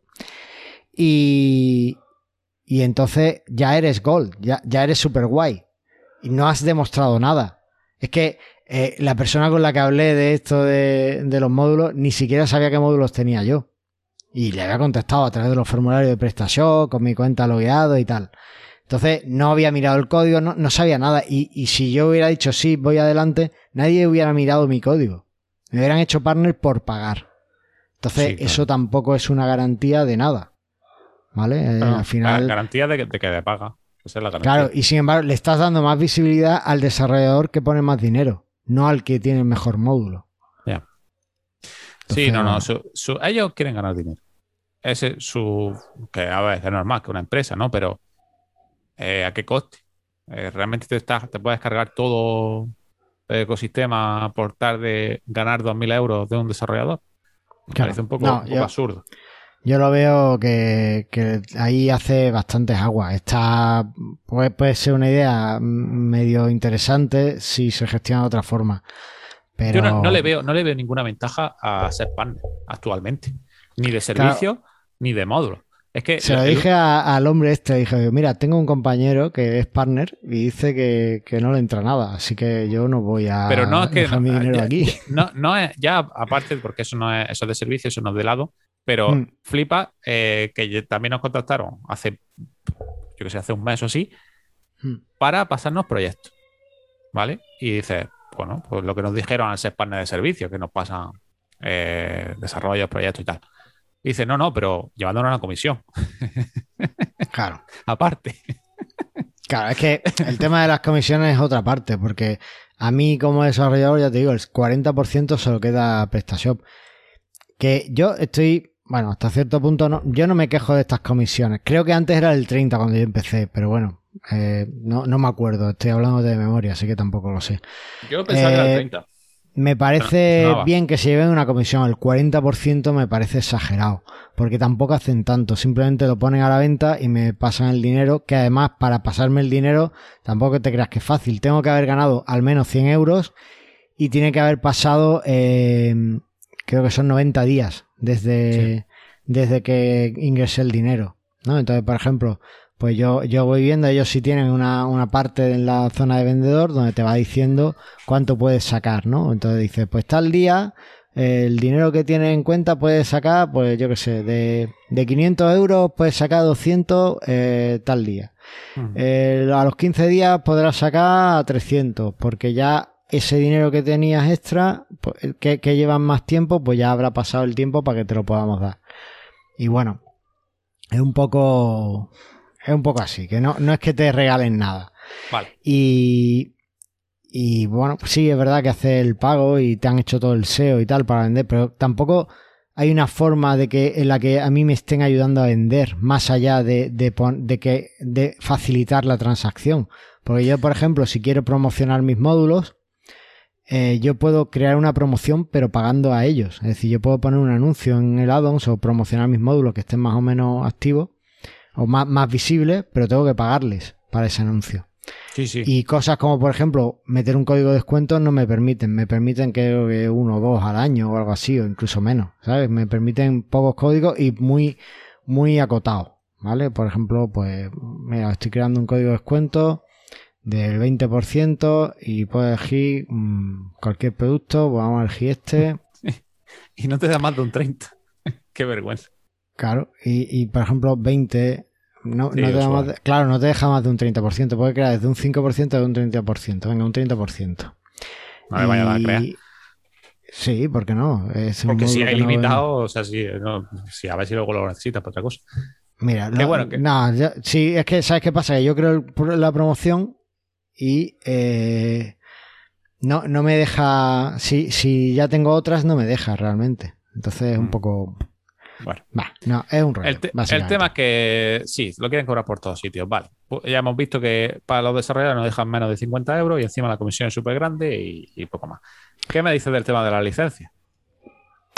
Y, y entonces ya eres Gold, ya, ya eres super guay. Y no has demostrado nada. Es que eh, la persona con la que hablé de esto de, de los módulos ni siquiera sabía qué módulos tenía yo. Y le había contestado a través de los formularios de prestación, con mi cuenta logueado y tal. Entonces no había mirado el código, no, sabía nada. Y, si yo hubiera dicho sí, voy adelante, nadie hubiera mirado mi código. Me hubieran hecho partner por pagar. Entonces eso tampoco es una garantía de nada. ¿Vale? Eh, al final... garantía de que, de que paga. Esa es la garantía. Claro, y sin embargo le estás dando más visibilidad al desarrollador que pone más dinero, no al que tiene el mejor módulo. Ya. sí, no, no. ellos quieren ganar dinero. Ese es su. Que a ver, es normal que una empresa, ¿no? Pero eh, ¿a qué coste? Eh, ¿Realmente te, te puedes cargar todo el ecosistema por tal de ganar 2.000 euros de un desarrollador? Me parece un poco, absurdo. Yo lo veo que, ahí hace bastantes aguas. Está, puede, puede ser una idea medio interesante si se gestiona de otra forma. Pero... Yo no, le veo, no le veo ninguna ventaja a ser partner actualmente. Ni de servicio, ni de módulo. Es que Se lo dije al hombre este, dije, mira, tengo un compañero que es partner y dice que, no le entra nada, así que yo no voy a Pero no es que dejar mi dinero ya, aquí. (laughs) No, no es, ya aparte, porque eso no es, eso de servicio, eso no es de lado, pero mm. flipa eh, que también nos contactaron hace, yo que sé, hace un mes o así, mm. para pasarnos proyectos, ¿vale? Y dice, bueno, pues lo que nos dijeron al ser partner de servicio, que nos pasan eh, desarrollos, proyectos y tal. Y dice, no, no, pero llevándonos a una comisión. (laughs) Claro. Aparte. Claro, es que el tema de las comisiones es otra parte, porque a mí como desarrollador, ya te digo, el 40% se lo queda PrestaShop. Que yo estoy, bueno, hasta cierto punto, no, yo no me quejo de estas comisiones. Creo que antes era el 30 cuando yo empecé, pero bueno, eh, no, me acuerdo, estoy hablando de memoria, así que tampoco lo sé. Yo pensaba que era el 30. Me parece bien que se lleven una comisión. El 40% me parece exagerado. Porque tampoco hacen tanto. Simplemente lo ponen a la venta y me pasan el dinero. Que además, para pasarme el dinero, tampoco te creas que es fácil. Tengo que haber ganado al menos 100 euros. Y tiene que haber pasado, eh, creo que son 90 días desde, desde que ingresé el dinero. ¿no? Entonces, por ejemplo, pues yo, yo voy viendo, ellos sí tienen una, una, parte en la zona de vendedor donde te va diciendo cuánto puedes sacar, ¿no? Entonces dice, pues tal día, el dinero que tienes en cuenta puedes sacar, pues yo qué sé, de, de 500 euros puedes sacar 200 eh, tal día. a los 15 días podrás sacar 300, porque ya ese dinero que tenías extra, pues, que, que llevan más tiempo, pues ya habrá pasado el tiempo para que te lo podamos dar. Y bueno, es un poco es un poco así, que no, no es que te regalen nada. Vale. Y, y bueno, pues sí, es verdad que hace el pago y te han hecho todo el SEO y tal para vender, pero tampoco hay una forma de que en la que a mí me estén ayudando a vender más allá de, de, que de facilitar la transacción. Porque yo, por ejemplo, si quiero promocionar mis módulos, eh, yo puedo crear una promoción pero pagando a ellos. Es decir, yo puedo poner un anuncio en el addons o promocionar mis módulos que estén más o menos activos o más, más visible, pero tengo que pagarles para ese anuncio. Sí, sí. Y cosas como, por ejemplo, meter un código de descuento no me permiten. Me permiten que uno o dos al año o algo así, o incluso menos, ¿sabes? Me permiten pocos códigos y muy, muy acotados, ¿vale? Por ejemplo, pues, mira, estoy creando un código de descuento del 20% y puedo elegir mm, cualquier producto, pues vamos a elegir este. (laughs) y no te da más de un 30. (laughs) Qué vergüenza. Claro, y, y por ejemplo, 20 no, te da claro, no te deja más de un 30%. Puede crear desde un 5% a un 30%. Venga, un 30%. No me vaya a crear. Sí, ¿por qué no? Porque si hay limitado, o sea, si, a ver si luego lo necesitas para otra cosa. Mira, bueno sí, es que, ¿sabes qué pasa? Que yo creo la promoción y eh, no, no me deja. Si, si ya tengo otras, no me deja realmente. Entonces es un mm. poco. Bueno, no, es un rollo. El, tema es que sí, lo quieren cobrar por todos sitios. Vale, ya hemos visto que para los desarrolladores nos dejan menos de 50 euros y encima la comisión es súper grande y, y, poco más. ¿Qué me dices del tema de la licencia?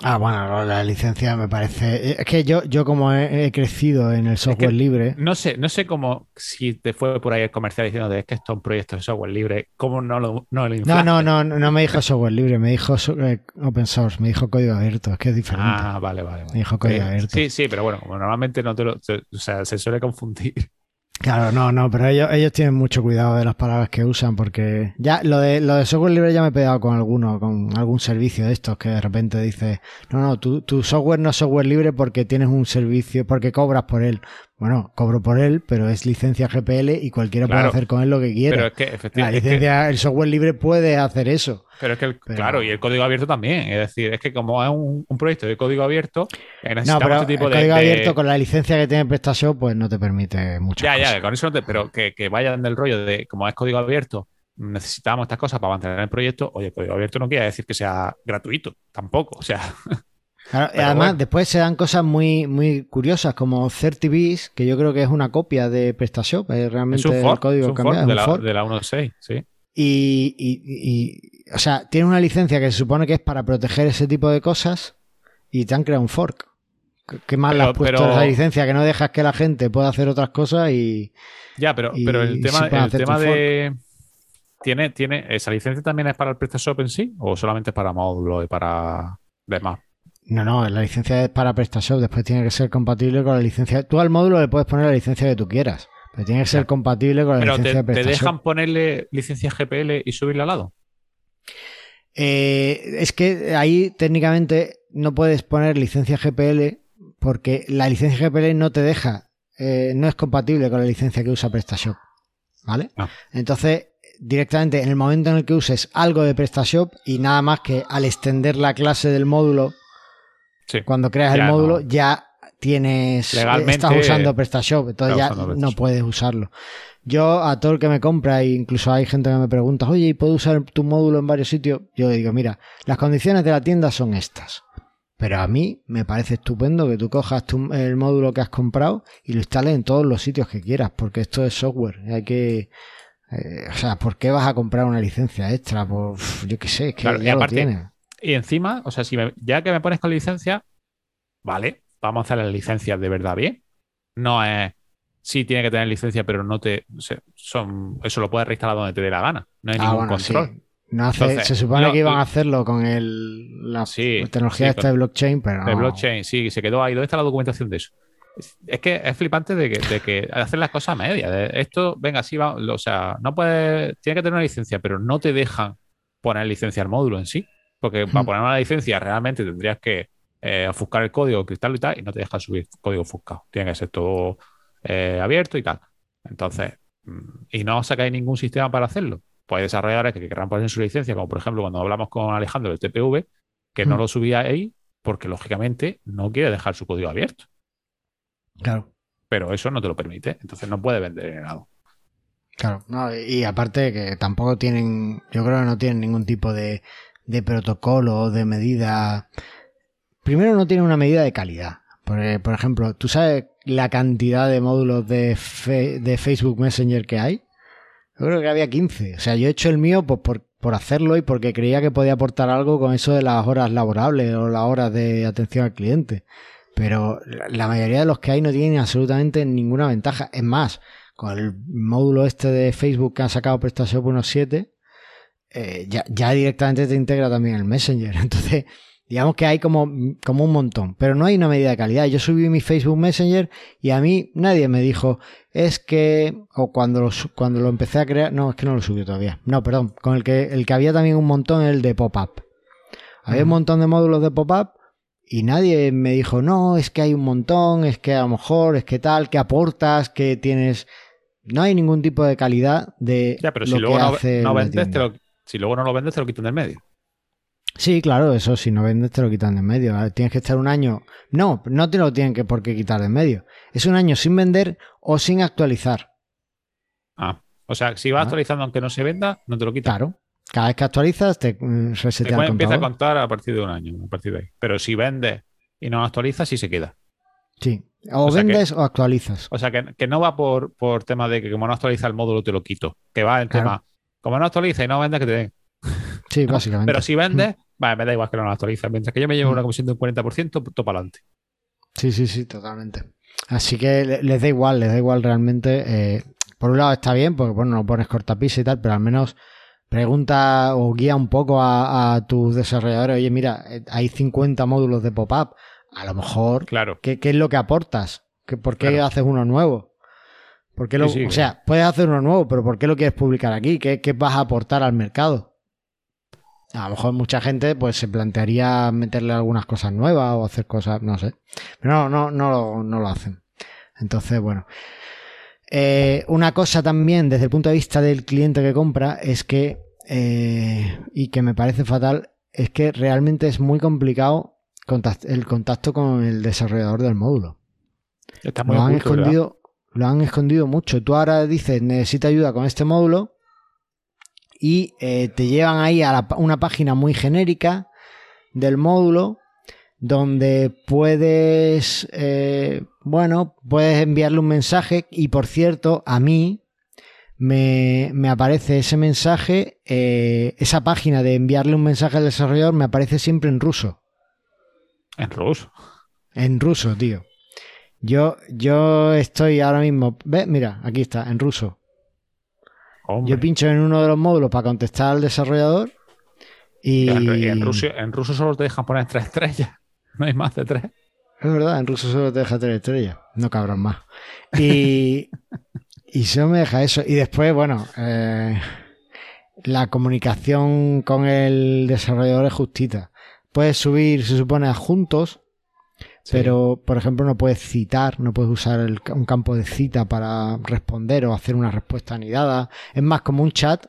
Ah, bueno, la licencia me parece. Es que yo, yo como he, crecido en el software libre. No sé, no sé cómo si te fue por ahí el comercial diciendo es que esto es un proyecto de software libre, ¿cómo no lo no, no, no, no, no me dijo software libre, me dijo eh, open source, me dijo código abierto, es que es diferente. Ah, vale, vale. Me dijo código abierto. Sí, sí, pero bueno, como normalmente no te lo. o sea, se suele confundir. Claro, no, no, pero ellos, ellos tienen mucho cuidado de las palabras que usan porque ya lo de, lo de software libre ya me he pegado con alguno, con algún servicio de estos que de repente dice, no, no, tu, tu software no es software libre porque tienes un servicio, porque cobras por él. Bueno, cobro por él, pero es licencia GPL y cualquiera puede hacer con él lo que quiera. Pero es que efectivamente. La licencia, el software libre puede hacer eso. Pero es que, claro, y el código abierto también. Es decir, es que como es un, proyecto de código abierto, no, pero este tipo el código abierto con la licencia que tiene PrestaShop, pues no te permite mucho. Ya, ya, con eso no te. Pero que, que vayan del rollo de como es código abierto, necesitamos estas cosas para mantener el proyecto. Oye, el código abierto no quiere decir que sea gratuito, tampoco. O sea. (laughs) además, después se dan cosas muy, muy curiosas como 30bits, que yo creo que es una copia de PrestaShop, es realmente el código cambiado. De, la, de la 1.6, sí. Y, y, o sea, tiene una licencia que se supone que es para proteger ese tipo de cosas y te han creado un fork. Qué mal has puesto esa licencia, que no dejas que la gente pueda hacer otras cosas y. Ya, pero, pero el tema, el tema de. ¿Tiene, ¿Tiene esa licencia también es para el PrestaShop en sí? ¿O solamente es para módulos y para demás? No, no, la licencia es para PrestaShop, después tiene que ser compatible con la licencia. Tú al módulo le puedes poner la licencia que tú quieras, pero tiene que ser compatible con la licencia de PrestaShop. ¿Te dejan ponerle licencia GPL y subirla al lado? Eh, es que ahí técnicamente no puedes poner licencia GPL porque la licencia GPL no te deja, eh, no es compatible con la licencia que usa PrestaShop. ¿Vale? Ah. Entonces, directamente en el momento en el que uses algo de PrestaShop y nada más que al extender la clase del módulo cuando creas el módulo ya tienes Legalmente, estás usando PrestaShop, entonces ya no puedes usarlo. Yo a todo el que me compra, e incluso hay gente que me pregunta, oye, ¿y puedo usar tu módulo en varios sitios? Yo le digo, mira, las condiciones de la tienda son estas. Pero a mí me parece estupendo que tú cojas el módulo que has comprado y lo instales en todos los sitios que quieras, porque esto es software. Hay que. Eh, o sea, ¿por qué vas a comprar una licencia extra? Pues yo qué sé, que ya lo tienes. Y encima, o sea, si ya que me pones con licencia, vale, vamos a hacer las licencias de verdad bien. No es, sí tiene que tener licencia, pero no te, son, eso lo puedes reinstalar donde te dé la gana. No hay ah, ningún control. No se supone que iban a hacerlo con el, la tecnología esta de blockchain, pero. De blockchain, sí, se quedó ahí. ¿Dónde está la documentación de eso? Es que es flipante de que, de que hacer las cosas a media. Esto, venga, sí va, o sea, no puede, tiene que tener una licencia, pero no te dejan poner licencia al módulo en sí. Porque para poner una licencia realmente tendrías que eh, ofuscar el código, cristal y tal, y no te dejan subir código ofuscado. Tiene que ser todo eh, abierto y tal. Entonces, mm, y no sacáis ningún sistema para hacerlo. Pues hay desarrolladores que querrán poner su licencia, como por ejemplo cuando hablamos con Alejandro del TPV, que no lo subía ahí porque lógicamente no quiere dejar su código abierto. Claro. Pero eso no te lo permite, entonces no puede vender en helado. Claro, y aparte que tampoco tienen, yo creo que no tienen ningún tipo de, de protocolo, de medida. Primero no tiene una medida de calidad. Por, por ejemplo, ¿tú sabes la cantidad de módulos de, de Facebook Messenger que hay? Yo creo que había 15. O sea, yo he hecho el mío pues, por, por hacerlo y porque creía que podía aportar algo con eso de las horas laborables o las horas de atención al cliente. Pero la mayoría de los que hay no tienen absolutamente ninguna ventaja. Es más, con el módulo este de Facebook que han sacado PrestaShop 1.7, eh, ya, ya directamente te integra también el Messenger. (laughs) Entonces, digamos que hay como, como un montón, pero no hay una medida de calidad. Yo subí mi Facebook Messenger y a mí nadie me dijo, es que, o cuando lo, cuando lo empecé a crear, no, es que no lo subí todavía. No, perdón, con el que, el que había también un montón, el de pop-up. Había un montón de módulos de pop-up y nadie me dijo, no, es que hay un montón, es que a lo mejor, es que tal, que aportas, que tienes... No hay ningún tipo de calidad de Ya, pero lo si luego que no, hace no vendes, te lo, si luego no lo vendes, te lo quitan del medio. Sí, claro, eso si no vendes te lo quitan de en medio. Ahora Tienes que estar un año. No, no te lo tienen que por qué quitar de en medio. Es un año sin vender o sin actualizar. Ah, o sea, si vas Ah. actualizando aunque no se venda, no te lo quitan. Claro. Cada vez que actualizas te mm, Te resetea el empieza a contar a partir de un año, a partir de ahí. Pero si vendes y no actualizas, sí se queda. Sí. O, O sea que- vendes o actualizas. O sea, que, que no va por, por tema de que como no actualiza el módulo, te lo quito. Que va Claro. tema, como no actualiza y no vendes, que te den. Sí, básicamente. Pero si vendes, vale, me da igual que no lo actualiza. Mientras que yo me llevo Mm. una comisión de un 40%, todo para adelante. Sí, sí, sí, totalmente. Así que le- les da igual, les da igual realmente. eh, por un lado está bien, porque bueno, no pones cortapisa y tal, pero al menos pregunta o guía un poco a, a tus desarrolladores. Oye, mira, eh, hay 50 módulos de pop-up. A lo mejor, Claro. ¿qué, qué es lo que aportas? ¿Qué- ¿Por qué Claro. haces uno nuevo? ¿Por qué lo- Sí, sí, o sea, puedes hacer uno nuevo, pero ¿por qué lo quieres publicar aquí? ¿Qué, qué vas a aportar al mercado? A lo mejor mucha gente pues se plantearía meterle algunas cosas nuevas o hacer cosas, no sé. Pero no, no, no, lo, no lo hacen. Entonces, bueno. Eh, una cosa también desde el punto de vista del cliente que compra es que, eh, y que me parece fatal, es que realmente es muy complicado contact- el contacto con el desarrollador del módulo. Está muy han ¿verdad? Lo han escondido mucho. Tú ahora dices, necesito ayuda con este módulo y eh, te llevan ahí a la una página muy genérica del módulo donde puedes, eh, bueno, puedes enviarle un mensaje y por cierto, a mí me, me aparece ese mensaje, eh, esa página de enviarle un mensaje al desarrollador me aparece siempre en ruso. En ruso. En ruso, tío. Yo, yo estoy ahora mismo. ¿Ves? Mira, aquí está, en ruso. Hombre. Yo pincho en uno de los módulos para contestar al desarrollador. Y. En, en ruso, en ruso solo te dejan poner tres estrellas. (laughs) No hay más de tres. Es verdad, en ruso solo te deja tres estrellas. No cabrón más. Y. y solo me deja eso. Y después, bueno. eh, la comunicación con el desarrollador es justita. Puedes subir, se supone, adjuntos. Sí. Pero, por ejemplo, no puedes citar, no puedes usar el- un campo de cita para responder o hacer una respuesta anidada. Es más como un chat,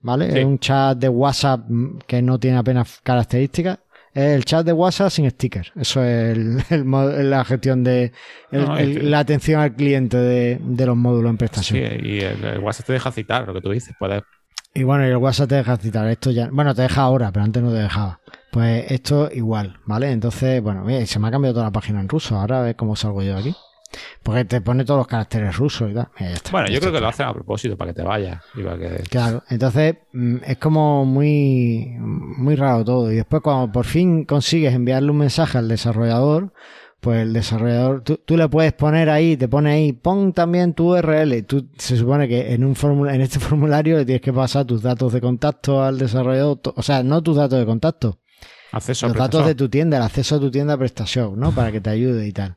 ¿vale? Sí. Es un chat de WhatsApp mm, que no tiene apenas características. Es el chat de WhatsApp sin stickers. Eso es el- (laughs) el la gestión de No, que- la atención al cliente de, de los módulos en Sí, prestación. y el, el WhatsApp te deja citar lo que tú dices. Puedes Y bueno, y el WhatsApp te deja citar. Esto ya, bueno, te deja ahora, pero antes no te dejaba. Pues esto igual, ¿vale? Entonces, bueno, mira, y se me ha cambiado toda la página en ruso. Ahora a ver cómo salgo yo de aquí. Porque te pone todos los caracteres rusos y tal. Mira, ya está. Bueno, yo creo que lo hacen a propósito para que te vayas y para que Claro, entonces mm, es como muy, muy raro todo. Y después cuando por fin consigues enviarle un mensaje al desarrollador, pues el desarrollador, tú, tú le puedes poner ahí, te pone ahí, pon también tu URL. Tú, se supone que en un formula- en este (laughs) formulario le tienes que pasar tus datos de contacto al desarrollador, o sea, no tus datos de contacto, acceso los a datos de tu tienda, el acceso a tu tienda PrestaShop, ¿no? Para que te ayude y tal.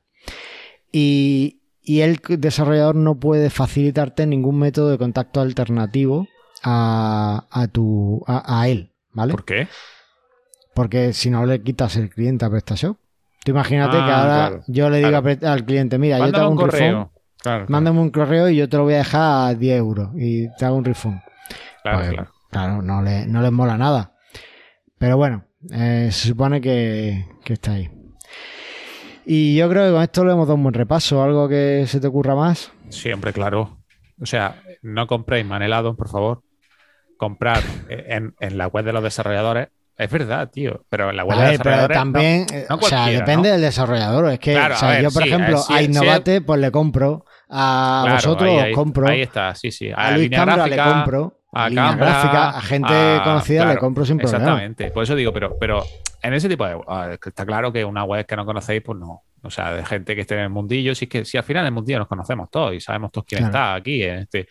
Y, y el desarrollador no puede facilitarte ningún método de contacto alternativo a, a tu a, a él, ¿vale? ¿Por qué? Porque si no le quitas el cliente a PrestaShop. Tú imagínate Ah, que ahora claro. yo le digo Claro. al cliente, mira, yo te hago un un correo. Claro, mándame un correo y yo te lo voy a dejar a 10 euros y te hago un refund. claro, Pues, claro. claro, no, le, no les mola nada. Pero bueno, eh, se supone que, que está ahí. Y yo creo que con esto le hemos dado un buen repaso. ¿Algo que se te ocurra más? Siempre, claro. O sea, no compréis manelado, por favor. Comprar en, en la web de los desarrolladores. Es verdad, tío. Pero en la web de pero desarrolladores. no. también, eh, no o sea, depende ¿no? del desarrollador. Es que, Claro, o sea, ver, yo, por sí, ejemplo, eh, sí, a sí, Innovate, pues le compro. A Claro, vosotros ahí, os compro. Ahí está, sí, sí. a Luis Cambra le compro. A gráfica, a gente conocida le compro sin problema. Exactamente, por eso digo, pero, pero en ese tipo de está claro que una web que no conocéis, pues no. O sea, de gente que esté en el mundillo, si es que si al final en el mundillo nos conocemos todos y sabemos todos quién Claro. está aquí, en este,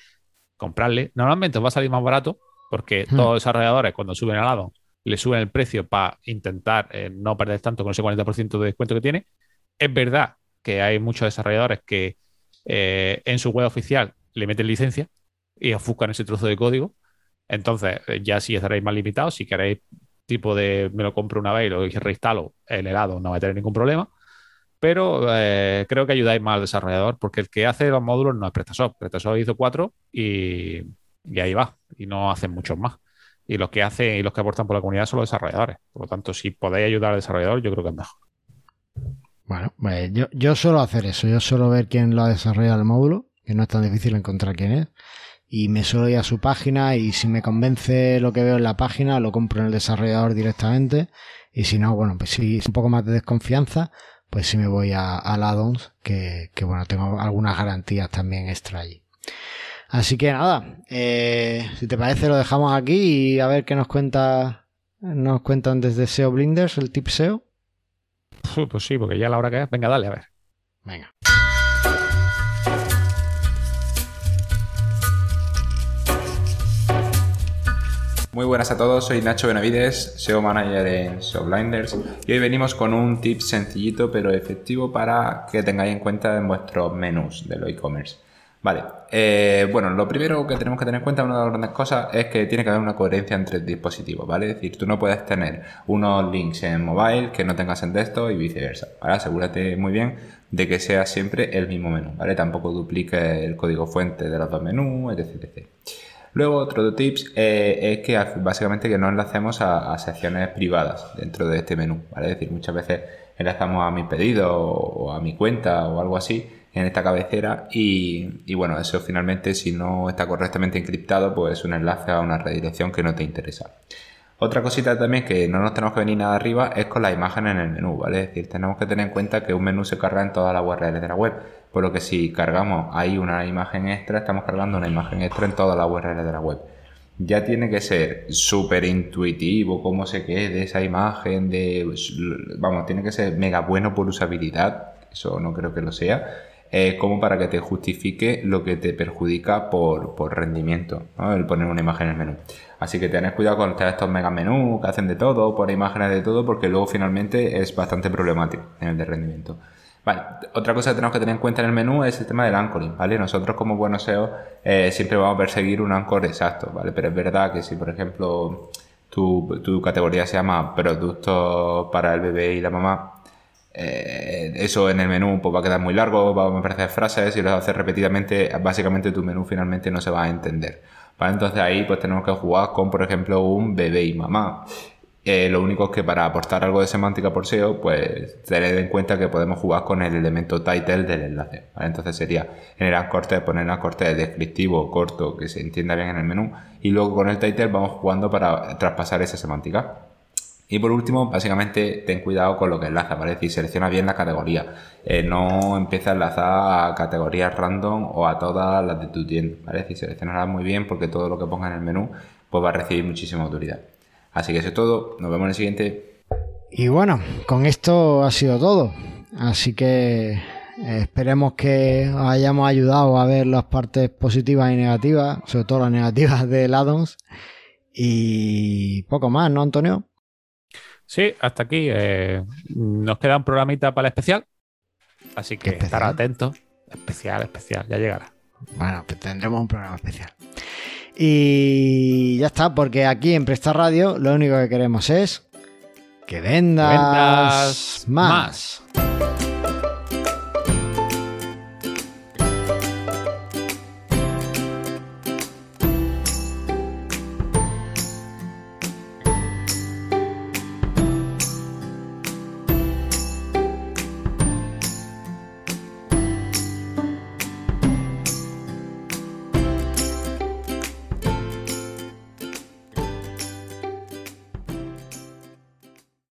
comprarle. Normalmente os va a salir más barato porque Hmm. todos los desarrolladores cuando suben al lado le suben el precio para intentar eh, no perder tanto con ese 40% de descuento que tiene. Es verdad que hay muchos desarrolladores que eh, en su web oficial le meten licencia y ofuscan ese trozo de código. Entonces, eh, ya si estaréis más limitados, si queréis tipo de me lo compro una vez y lo reinstalo en el lado, no va a tener ningún problema. Pero eh, creo que ayudáis más al desarrollador, porque el que hace los módulos no es PrestaShop. PrestaShop hizo cuatro y, y ahí va, y no hacen muchos más. Y los que hacen y los que aportan por la comunidad son los desarrolladores. Por lo tanto, si podéis ayudar al desarrollador, yo creo que es mejor. Bueno, pues yo, yo suelo hacer eso, yo suelo ver quién lo ha desarrollado el módulo, que no es tan difícil encontrar quién es, y me suelo ir a su página y si me convence lo que veo en la página, lo compro en el desarrollador directamente, y si no, bueno, pues si es un poco más de desconfianza, pues sí me voy a, al add-ons, que, que bueno, tengo algunas garantías también extra allí. Así que nada, eh, si te parece lo dejamos aquí y a ver qué nos cuenta, nos cuentan desde SEO Blinders, el tip SEO. Pues sí, porque ya a la hora que es, venga, dale, a ver. Venga. Muy buenas a todos, soy Nacho Benavides, SEO Manager en SEO Blinders y hoy venimos con un tip sencillito pero efectivo para que tengáis en cuenta en vuestros menús de los e-commerce. Vale, eh, bueno, lo primero que tenemos que tener en cuenta, una de las grandes cosas, es que tiene que haber una coherencia entre dispositivos, ¿vale? Es decir, tú no puedes tener unos links en mobile que no tengas en desktop y viceversa, ¿vale? Asegúrate muy bien de que sea siempre el mismo menú, ¿vale? Tampoco dupliques el código fuente de los dos menús, etc. etc. Luego, otro tips eh, es que básicamente que no enlacemos a, secciones privadas dentro de este menú, ¿vale? Es decir, muchas veces enlazamos a mi pedido o a mi cuenta o algo así en esta cabecera y, y, bueno, eso finalmente si no está correctamente encriptado pues es un enlace a una redirección que no te interesa. Otra cosita también que no nos tenemos que venir nada arriba es con la imagen en el menú, ¿vale? Es decir, tenemos que tener en cuenta que un menú se carga en todas las URLs de la web, por lo que si cargamos ahí una imagen extra, estamos cargando una imagen extra en todas las URLs de la web. Ya tiene que ser súper intuitivo cómo se quede esa imagen, de, vamos, tiene que ser mega bueno por usabilidad, eso no creo que lo sea, eh, como para que te justifique lo que te perjudica por, por rendimiento, el poner una imagen en el menú. Así que tened cuidado con estos mega menús que hacen de todo, ponen imágenes de todo, porque luego finalmente es bastante problemático en el de rendimiento. Vale, otra cosa que tenemos que tener en cuenta en el menú es el tema del anchoring, ¿vale? Nosotros como buenos SEO eh, siempre vamos a perseguir un anchor exacto, ¿vale? Pero es verdad que si, por ejemplo, tu, tu categoría se llama productos para el bebé y la mamá, eh, eso en el menú pues, va a quedar muy largo, va a aparecer frases y lo haces repetidamente, básicamente tu menú finalmente no se va a entender. ¿vale? Entonces ahí pues tenemos que jugar con, por ejemplo, un bebé y mamá. Eh, lo único es que para aportar algo de semántica por SEO, pues tened en cuenta que podemos jugar con el elemento title del enlace. Entonces sería generar corte, poner un corte descriptivo, corto, que se entienda bien en el menú. Y luego con el title vamos jugando para traspasar esa semántica. Y por último, básicamente ten cuidado con lo que enlaza, ¿vale? Es decir, selecciona bien la categoría. Eh, no empieza a enlazar a categorías random o a todas las de tu tienda, ¿vale? Es decir, seleccionarás muy bien porque todo lo que ponga en el menú pues va a recibir muchísima autoridad. Así que eso es todo. Nos vemos en el siguiente. Y bueno, con esto ha sido todo. Así que eh, esperemos que os hayamos ayudado a ver las partes positivas y negativas, sobre todo las negativas del addons. Y poco más, ¿no, Antonio? Sí, hasta aquí. Eh, nos queda un programita para el especial. Así que Especial. estar atentos. Especial, especial, ya llegará. Bueno, pues tendremos un programa especial. Y ya está, porque aquí en Presta Radio lo único que queremos es que vendas, Vendas más. más.